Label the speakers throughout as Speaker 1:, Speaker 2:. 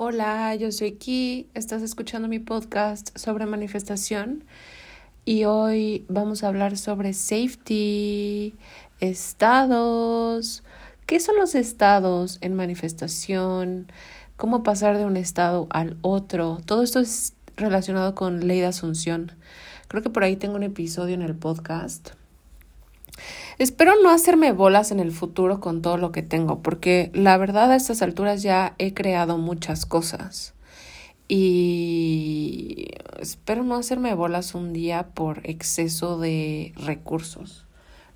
Speaker 1: Hola, yo soy Ki, estás escuchando mi podcast sobre manifestación y hoy vamos a hablar sobre safety, estados, qué son los estados en manifestación, cómo pasar de un estado al otro. Todo esto es relacionado con ley de asunción. Creo que por ahí tengo un episodio en el podcast Espero no hacerme bolas en el futuro con todo lo que tengo, porque la verdad a estas alturas ya he creado muchas cosas. Y espero no hacerme bolas un día por exceso de recursos.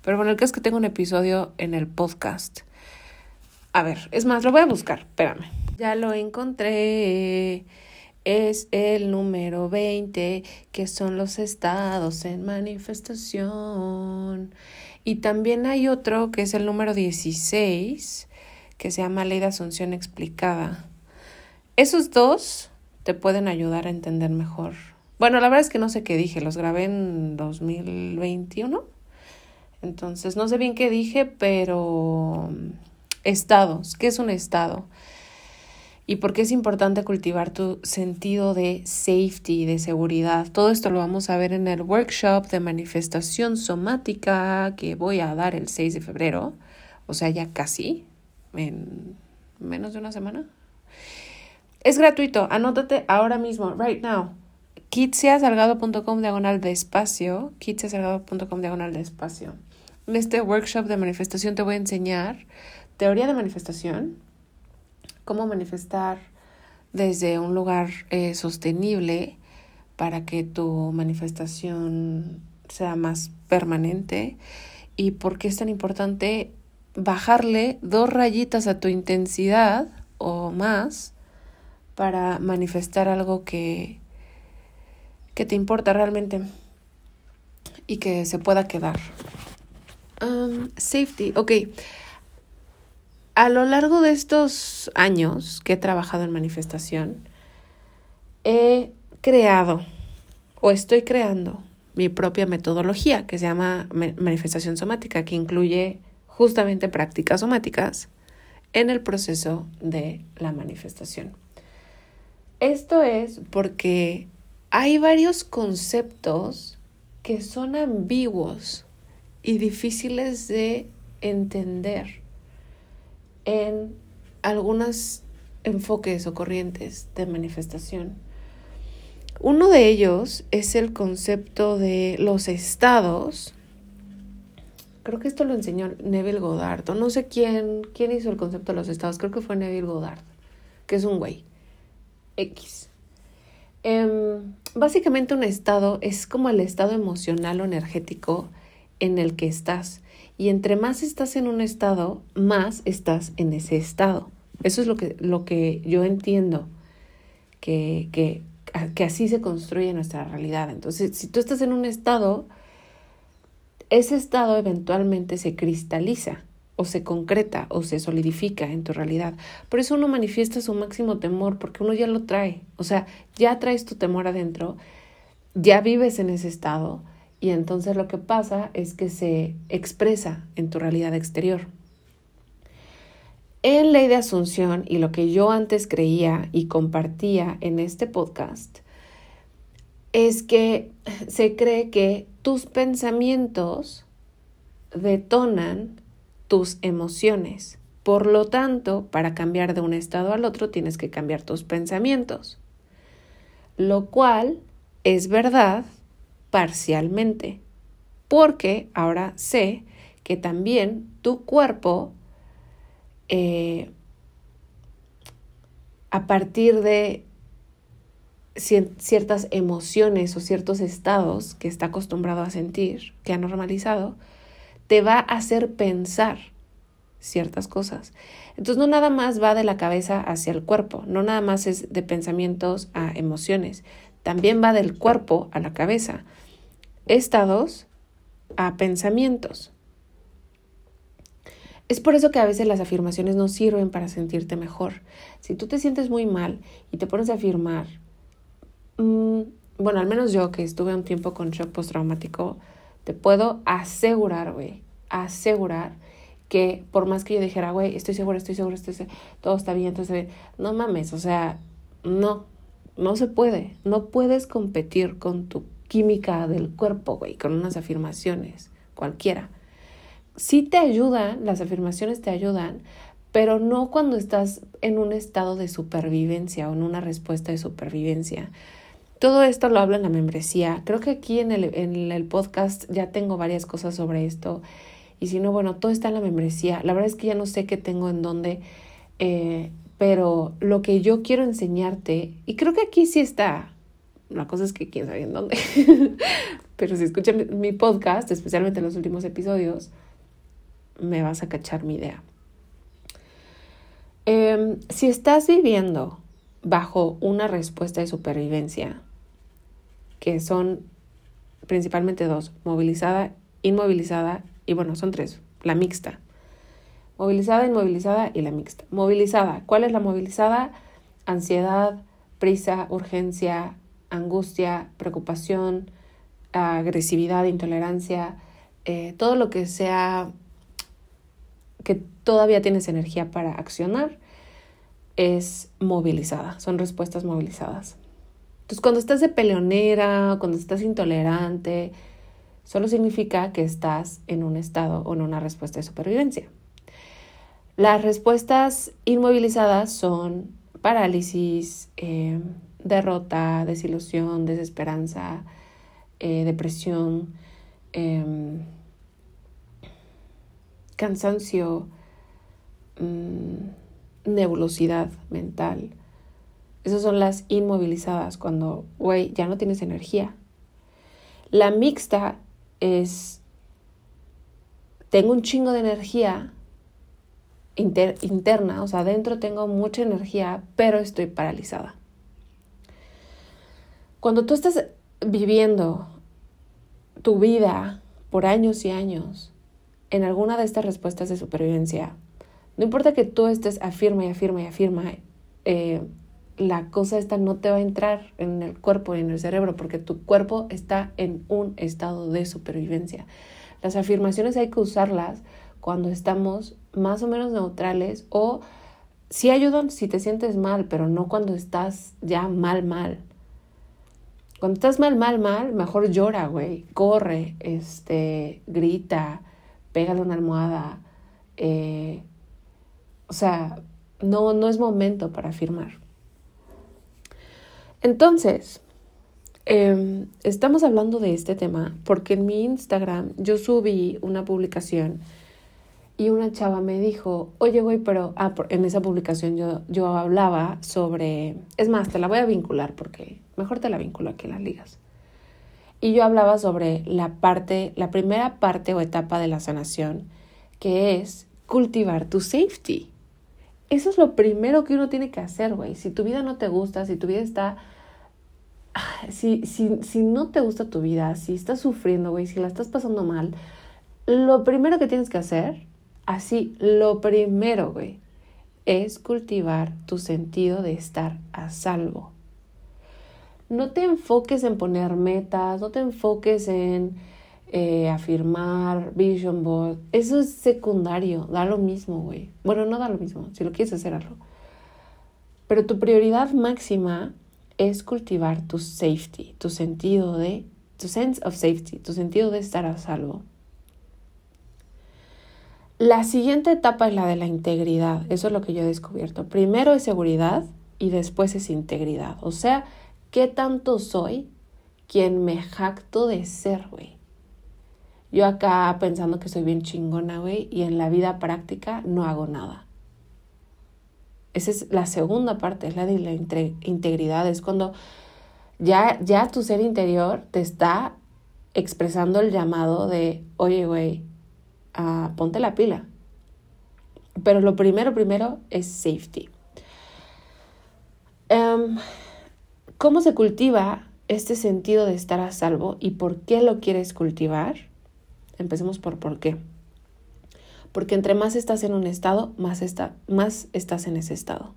Speaker 1: Pero bueno, el que es que tengo un episodio en el podcast. A ver, es más, lo voy a buscar, espérame. Ya lo encontré. Es el número 20, que son los estados en manifestación. Y también hay otro que es el número 16, que se llama Ley de Asunción Explicada. Esos dos te pueden ayudar a entender mejor. Bueno, la verdad es que no sé qué dije, los grabé en 2021. Entonces, no sé bien qué dije, pero estados, ¿qué es un estado? Y por qué es importante cultivar tu sentido de safety, de seguridad. Todo esto lo vamos a ver en el workshop de manifestación somática que voy a dar el 6 de febrero, o sea, ya casi, en menos de una semana. Es gratuito, anótate ahora mismo, right now. kitsiasalgado.com diagonal de espacio, kitsiasalgado.com diagonal de espacio. En este workshop de manifestación te voy a enseñar teoría de manifestación, cómo manifestar desde un lugar eh, sostenible para que tu manifestación sea más permanente y por qué es tan importante bajarle dos rayitas a tu intensidad o más para manifestar algo que, que te importa realmente y que se pueda quedar. Um, safety, ok. A lo largo de estos años que he trabajado en manifestación, he creado o estoy creando mi propia metodología que se llama manifestación somática, que incluye justamente prácticas somáticas en el proceso de la manifestación. Esto es porque hay varios conceptos que son ambiguos y difíciles de entender en algunos enfoques o corrientes de manifestación. Uno de ellos es el concepto de los estados. Creo que esto lo enseñó Neville Goddard. no sé quién, quién hizo el concepto de los estados. Creo que fue Neville Goddard, que es un güey. X. Em, básicamente un estado es como el estado emocional o energético en el que estás. Y entre más estás en un estado, más estás en ese estado. Eso es lo que, lo que yo entiendo, que, que, que así se construye nuestra realidad. Entonces, si tú estás en un estado, ese estado eventualmente se cristaliza o se concreta o se solidifica en tu realidad. Por eso uno manifiesta su máximo temor, porque uno ya lo trae. O sea, ya traes tu temor adentro, ya vives en ese estado y entonces lo que pasa es que se expresa en tu realidad exterior. En ley de asunción y lo que yo antes creía y compartía en este podcast es que se cree que tus pensamientos detonan tus emociones. Por lo tanto, para cambiar de un estado al otro tienes que cambiar tus pensamientos. Lo cual es verdad parcialmente, porque ahora sé que también tu cuerpo, eh, a partir de ciertas emociones o ciertos estados que está acostumbrado a sentir, que ha normalizado, te va a hacer pensar ciertas cosas. Entonces no nada más va de la cabeza hacia el cuerpo, no nada más es de pensamientos a emociones, también va del cuerpo a la cabeza estados a pensamientos. Es por eso que a veces las afirmaciones no sirven para sentirte mejor. Si tú te sientes muy mal y te pones a afirmar, mm, bueno, al menos yo que estuve un tiempo con shock postraumático, te puedo asegurar, güey, asegurar que por más que yo dijera, güey, estoy segura, estoy segura, estoy segura, todo está bien, bien, no mames, o sea, No, no se puede. No puedes competir con tu química del cuerpo, güey, con unas afirmaciones, cualquiera. Sí te ayudan, las afirmaciones te ayudan, pero no cuando estás en un estado de supervivencia o en una respuesta de supervivencia. Todo esto lo hablo en la membresía. Creo que aquí en el, en el podcast ya tengo varias cosas sobre esto. Y si no, bueno, todo está en la membresía. La verdad es que ya no sé qué tengo en dónde. Eh, pero lo que yo quiero enseñarte, y creo que aquí sí está, la cosa es que quién sabe en dónde, pero si escuchas mi podcast, especialmente en los últimos episodios, me vas a cachar mi idea. Em, si estás viviendo bajo una respuesta de supervivencia, que son principalmente dos, movilizada, inmovilizada, y bueno, son tres, la mixta. Movilizada, inmovilizada y la mixta. Movilizada, ¿cuál es la movilizada? Ansiedad, prisa, urgencia, angustia, preocupación, agresividad, intolerancia, eh, todo lo que sea que todavía tienes energía para accionar es movilizada, son respuestas movilizadas. Entonces, cuando estás de peleonera, cuando estás intolerante, solo significa que estás en un estado o en una respuesta de supervivencia. Las respuestas inmovilizadas son parálisis, eh, derrota, desilusión, desesperanza, eh, depresión, em, cansancio, mm, nebulosidad mental. Esas son las inmovilizadas cuando, güey, ya no tienes energía. La mixta es, tengo un chingo de energía interna, o sea, adentro tengo mucha energía, pero estoy paralizada. Cuando tú estás viviendo tu vida por años y años en alguna de estas respuestas de supervivencia, no importa que tú estés afirma y afirma y afirma, la cosa esta no te va a entrar en el cuerpo y en el cerebro porque tu cuerpo está en un estado de supervivencia. Las afirmaciones hay que usarlas cuando estamos más o menos neutrales o si ayudan si te sientes mal, pero no cuando estás ya mal, mal. Cuando estás mal, mal, mal, mejor llora, güey. Corre, este, grita, pégale una almohada. Eh, o sea, no, no es momento para afirmar. Entonces, em, estamos hablando de este tema porque en mi Instagram yo subí una publicación y una chava me dijo, oye, güey, pero ah, en esa publicación yo, yo hablaba sobre, es más, te la voy a vincular porque Mejor te la vinculo aquí las ligas. Y yo hablaba sobre la parte, la primera parte o etapa de la sanación, que es cultivar tu safety. Eso es lo primero que uno tiene que hacer, güey. Si tu vida no te gusta, si tu vida está... Si, si, si no te gusta tu vida, si estás sufriendo, güey, si la estás pasando mal, lo primero que tienes que hacer, así, lo primero, güey, es cultivar tu sentido de estar a salvo no te enfoques en poner metas, no te enfoques en eh, afirmar, vision board. Eso es secundario, da lo mismo, güey. Bueno, no da lo mismo, si lo quieres hacer, algo. Pero tu prioridad máxima es cultivar tu safety, tu sentido de, tu sense of safety, tu sentido de estar a salvo. La siguiente etapa es la de la integridad. Eso es lo que yo he descubierto. Primero es seguridad y después es integridad. O sea, ¿Qué tanto soy quien me jacto de ser, güey? Yo acá pensando que soy bien chingona, güey, y en la vida práctica no hago nada. Esa es la segunda parte, es la de la integridad, es cuando ya, ya tu ser interior te está expresando el llamado de, oye, güey, ponte la pila. Pero lo primero, primero es safety. Um, ¿Cómo se cultiva este sentido de estar a salvo y por qué lo quieres cultivar? Empecemos por por qué. Porque entre más estás en un estado, más, más estás en ese estado.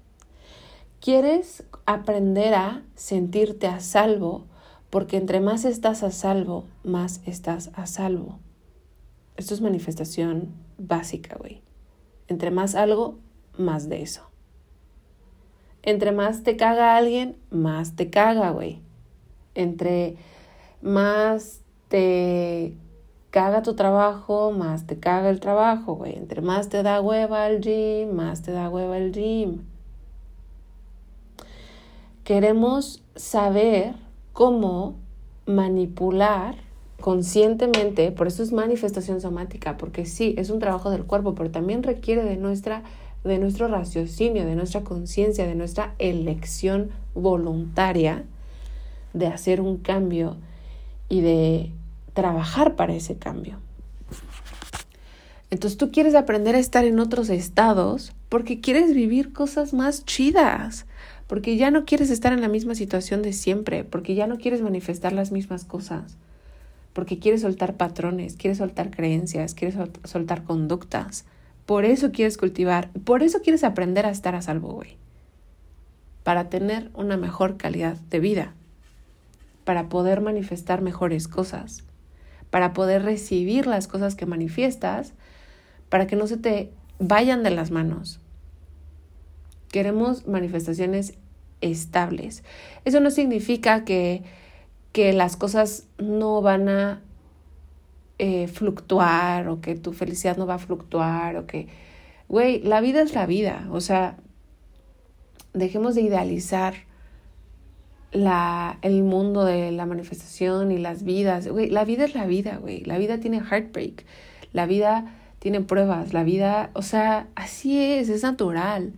Speaker 1: Quieres aprender a sentirte a salvo porque entre más estás a salvo, más estás a salvo. Esto es manifestación básica, güey. Entre más algo, más de eso. entre más te caga alguien, más te caga, güey. Entre más te caga tu trabajo, más te caga el trabajo, güey. Entre más te da hueva el gym, más te da hueva el gym. Queremos saber cómo manipular conscientemente, por eso es manifestación somática, porque sí, es un trabajo del cuerpo, pero también requiere de nuestra de nuestro raciocinio, de nuestra conciencia, de nuestra elección voluntaria de hacer un cambio y de trabajar para ese cambio. Entonces tú quieres aprender a estar en otros estados porque quieres vivir cosas más chidas, porque ya no quieres estar en la misma situación de siempre, porque ya no quieres manifestar las mismas cosas, porque quieres soltar patrones, quieres soltar creencias, quieres soltar conductas. Por eso quieres cultivar, por eso quieres aprender a estar a salvo, güey. Para tener una mejor calidad de vida, para poder manifestar mejores cosas, para poder recibir las cosas que manifiestas, para que no se te vayan de las manos. Queremos manifestaciones estables. Eso no significa que que las cosas no van a eh, fluctuar o que tu felicidad no va a fluctuar o que, güey, la vida es la vida, o sea, dejemos de idealizar la, el mundo de la manifestación y las vidas, güey, la vida es la vida, güey, la vida tiene heartbreak, la vida tiene pruebas, la vida, o sea, así es, es natural,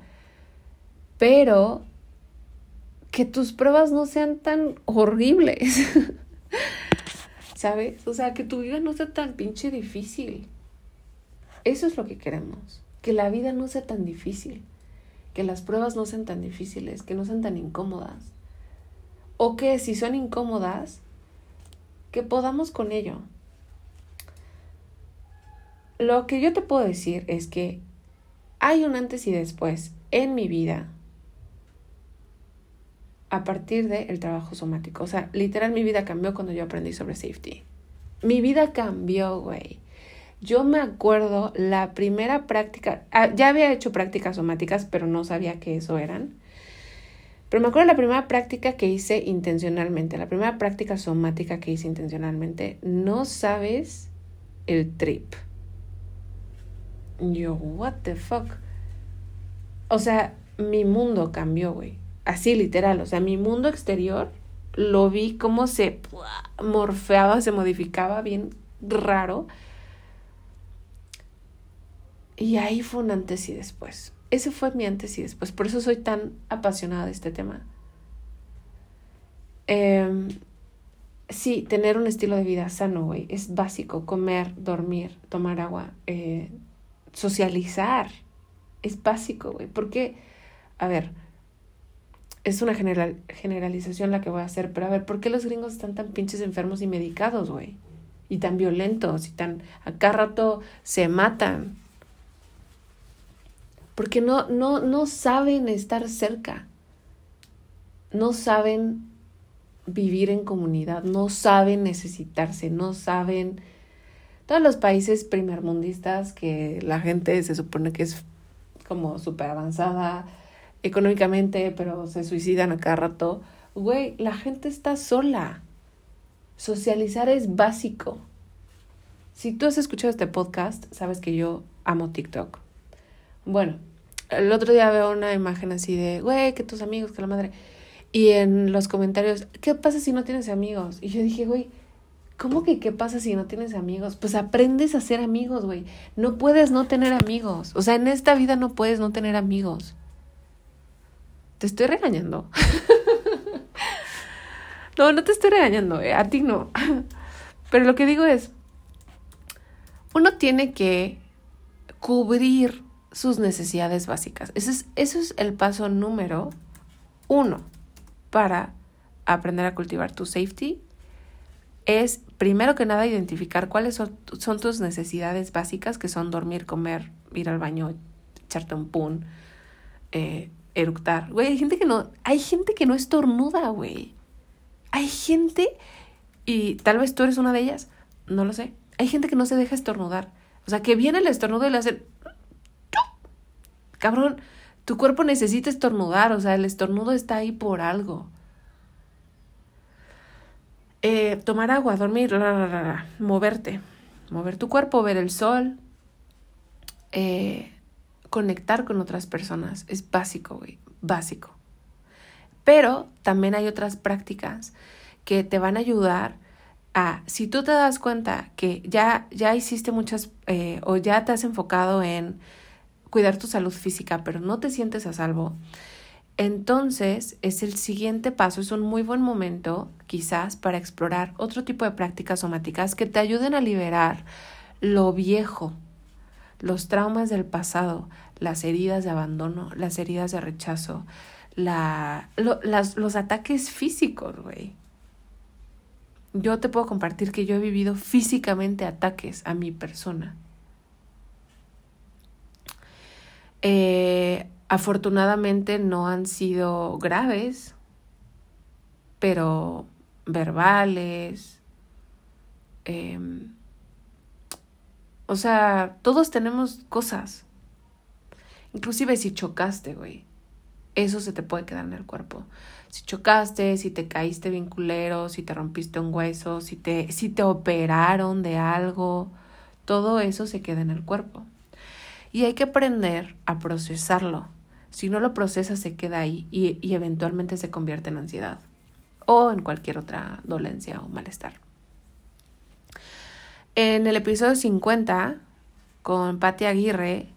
Speaker 1: pero que tus pruebas no sean tan horribles. ¿Sabes? O sea, que tu vida no sea tan pinche difícil. Eso es lo que queremos. Que la vida no sea tan difícil. Que las pruebas no sean tan difíciles. Que no sean tan incómodas. O que si son incómodas, que podamos con ello. Lo que yo te puedo decir es que hay un antes y después en mi vida a partir del trabajo somático. O sea, literal mi vida cambió cuando yo aprendí sobre safety. Mi vida cambió, güey. Yo me acuerdo la primera práctica, ah, ya había hecho prácticas somáticas, pero no sabía que eso eran. Pero me acuerdo la primera práctica que hice intencionalmente, la primera práctica somática que hice intencionalmente, no sabes el trip. Yo, what the fuck. O sea, mi mundo cambió, güey así literal, o sea, mi mundo exterior lo vi como se morfeaba, se modificaba bien raro. Y ahí fue un antes y después. Ese fue mi antes y después. Por eso soy tan apasionada de este tema. Em, sí, tener un estilo de vida sano, güey, es básico. Comer, dormir, tomar agua, eh, socializar. Es básico, güey. Porque, a ver, es una general, generalización la que voy a hacer, pero a ver, ¿por qué los gringos están tan pinches enfermos y medicados, güey? Y tan violentos y tan acá rato se matan. Porque no, no, no saben estar cerca. No saben vivir en comunidad, no saben necesitarse, no saben. Todos los países primermundistas que la gente se supone que es como súper avanzada, económicamente, pero se suicidan a cada rato. Güey, la gente está sola. Socializar es básico. Si tú has escuchado este podcast, sabes que yo amo TikTok. Bueno, el otro día veo una imagen así de, güey, que tus amigos, que la madre. Y en los comentarios, ¿qué pasa si no tienes amigos? Y yo dije, güey, ¿cómo que qué pasa si no tienes amigos? Pues aprendes a ser amigos, güey. No puedes no tener amigos. O sea, en esta vida no puedes no tener amigos. Te estoy regañando. no, no te estoy regañando, eh, a ti no. Pero lo que digo es, uno tiene que cubrir sus necesidades básicas. Ese es, eso es el paso número uno para aprender a cultivar tu safety. Es primero que nada identificar cuáles son, tus necesidades básicas, que son dormir, comer, ir al baño, echarte un pun, eh, eructar. Güey, hay gente que no, hay gente que no estornuda, güey. Hay gente, y tal vez tú eres una de ellas, no lo sé. Hay gente que no se deja estornudar. O sea, que viene el estornudo y le hacen... Cabrón, Tu cuerpo necesita estornudar, o sea, el estornudo está ahí por algo. Eh, tomar agua, dormir, moverte, mover tu cuerpo, ver el sol, eh, conectar con otras personas. Es básico, güey, básico. Pero también hay otras prácticas que te van a ayudar a, si tú te das cuenta que ya, ya hiciste muchas eh, o ya te has enfocado en cuidar tu salud física, pero no te sientes a salvo, entonces es el siguiente paso, es un muy buen momento quizás para explorar otro tipo de prácticas somáticas que te ayuden a liberar lo viejo, los traumas del pasado, las heridas de abandono, las heridas de rechazo, la, los ataques físicos, güey. Yo te puedo compartir que yo he vivido físicamente ataques a mi persona. Eh, afortunadamente no han sido graves, pero verbales. Em, o sea, todos tenemos cosas. Inclusive si chocaste, güey. Eso se te puede quedar en el cuerpo. Si chocaste, si te caíste bien culero, si te rompiste un hueso, si te, si te operaron de algo, todo eso se queda en el cuerpo. Y hay que aprender a procesarlo. Si no lo procesas, se queda ahí y, y eventualmente se convierte en ansiedad o en cualquier otra dolencia o malestar. En el episodio 50, con Patti Aguirre,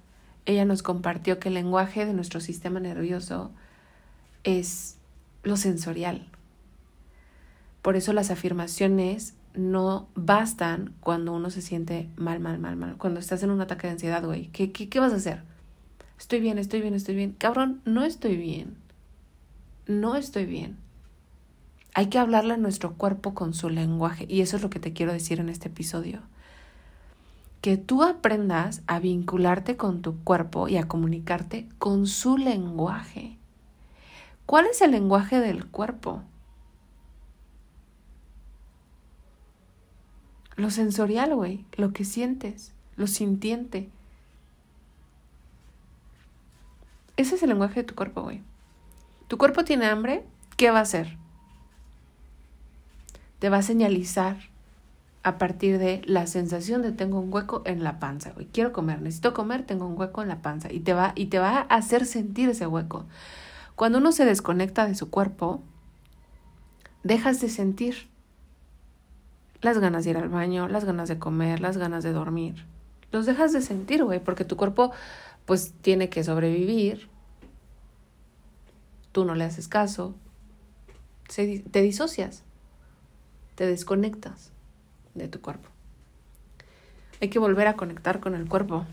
Speaker 1: ella nos compartió que el lenguaje de nuestro sistema nervioso es lo sensorial. Por eso las afirmaciones no bastan cuando uno se siente mal, mal, mal, mal. Cuando estás en un ataque de ansiedad, güey, ¿qué, qué, qué vas a hacer? Estoy bien, estoy bien, estoy bien. Cabrón, no estoy bien. No estoy bien. Hay que hablarle a nuestro cuerpo con su lenguaje. Y eso es lo que te quiero decir en este episodio. Que tú aprendas a vincularte con tu cuerpo y a comunicarte con su lenguaje. ¿Cuál es el lenguaje del cuerpo? Lo sensorial, güey, lo que sientes, lo sintiente. Ese es el lenguaje de tu cuerpo, güey. Tu cuerpo tiene hambre, ¿qué va a hacer? Te va a señalizar a partir de la sensación de tengo un hueco en la panza, güey. Quiero comer, necesito comer, tengo un hueco en la panza y te va y te va a hacer sentir ese hueco. Cuando uno se desconecta de su cuerpo, dejas de sentir las ganas de ir al baño, las ganas de comer, las ganas de dormir. Los dejas de sentir, güey, porque tu cuerpo pues tiene que sobrevivir. Tú no le haces caso. te disocias. Te desconectas de tu cuerpo. Hay que volver a conectar con el cuerpo.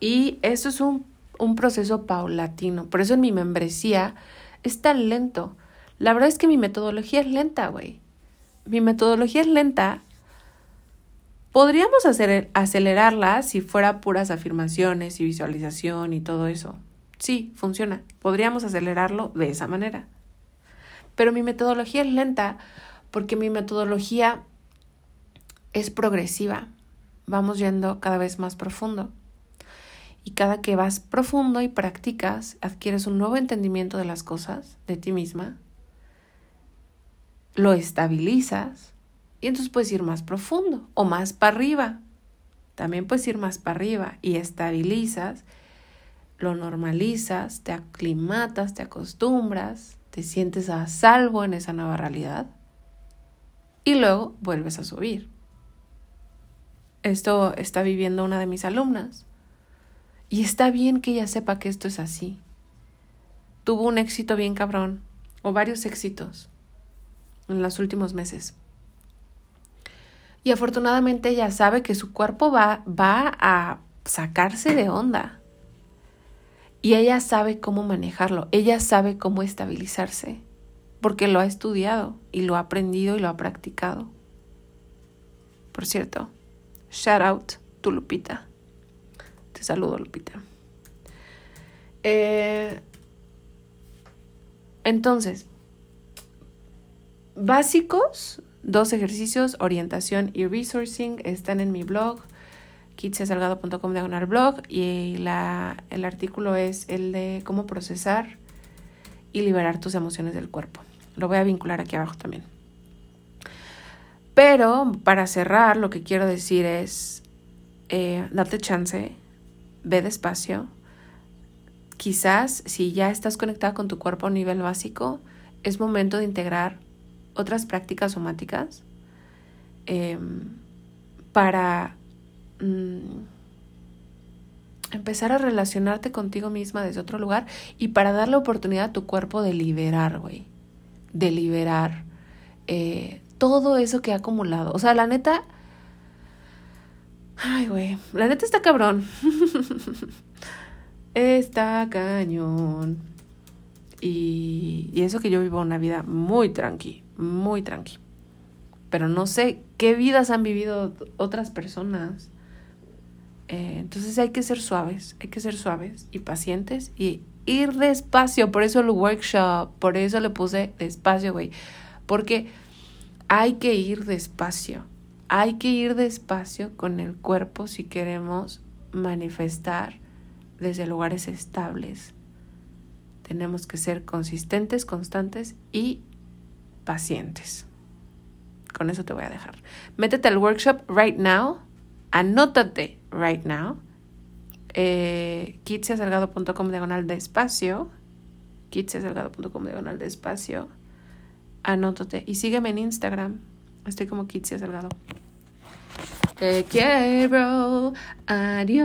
Speaker 1: Y eso es un un proceso paulatino. Por eso en mi membresía es tan lento. La verdad es que mi metodología es lenta, güey. Mi metodología es lenta. Podríamos hacer, acelerarla si fuera puras afirmaciones y visualización y todo eso. Sí, funciona. Podríamos acelerarlo de esa manera. Pero mi metodología es lenta porque mi metodología es progresiva. Vamos yendo cada vez más profundo. Y cada que vas profundo y practicas, adquieres un nuevo entendimiento de las cosas, de ti misma, lo estabilizas y entonces puedes ir más profundo o más para arriba. También puedes ir más para arriba y estabilizas, lo normalizas, te aclimatas, te acostumbras, te sientes a salvo en esa nueva realidad y luego vuelves a subir. Esto está viviendo una de mis alumnas. Y está bien que ella sepa que esto es así. Tuvo un éxito bien cabrón, o varios éxitos, en los últimos meses. Y afortunadamente ella sabe que su cuerpo va, va a sacarse de onda. Y ella sabe cómo manejarlo, ella sabe cómo estabilizarse, porque lo ha estudiado y lo ha aprendido y lo ha practicado. Por cierto, shout out tu Lupita. Te saludo, Lupita. Eh, entonces, básicos, dos ejercicios, orientación y resourcing, están en mi blog. kitsiasalgado.com diagonal blog y la, el artículo es el de cómo procesar y liberar tus emociones del cuerpo. Lo voy a vincular aquí abajo también. Pero para cerrar, lo que quiero decir es, eh, date chance, ve despacio. Quizás si ya estás conectada con tu cuerpo a nivel básico, es momento de integrar otras prácticas somáticas em, para mm, empezar a relacionarte contigo misma desde otro lugar y para darle oportunidad a tu cuerpo de liberar, güey. De liberar eh, todo eso que ha acumulado. O sea, la neta. Ay, güey. La neta está cabrón. está cañón. Y, y eso que yo vivo una vida muy tranqui, muy tranqui. Pero no sé qué vidas han vivido otras personas. Eh, entonces hay que ser suaves, hay que ser suaves y pacientes y ir despacio. Por eso el workshop, por eso le puse despacio, güey. Porque hay que ir despacio. Hay que ir despacio con el cuerpo si queremos manifestar desde lugares estables. Tenemos que ser consistentes, constantes y pacientes. Con eso te voy a dejar. Métete al workshop right now anótate right now. Eh, kitsiasalgado.com diagonal de espacio. kitsiasalgado.com diagonal de espacio. Anótate y sígueme en Instagram. Estoy como Kitsia Salgado. Te quiero. Adiós.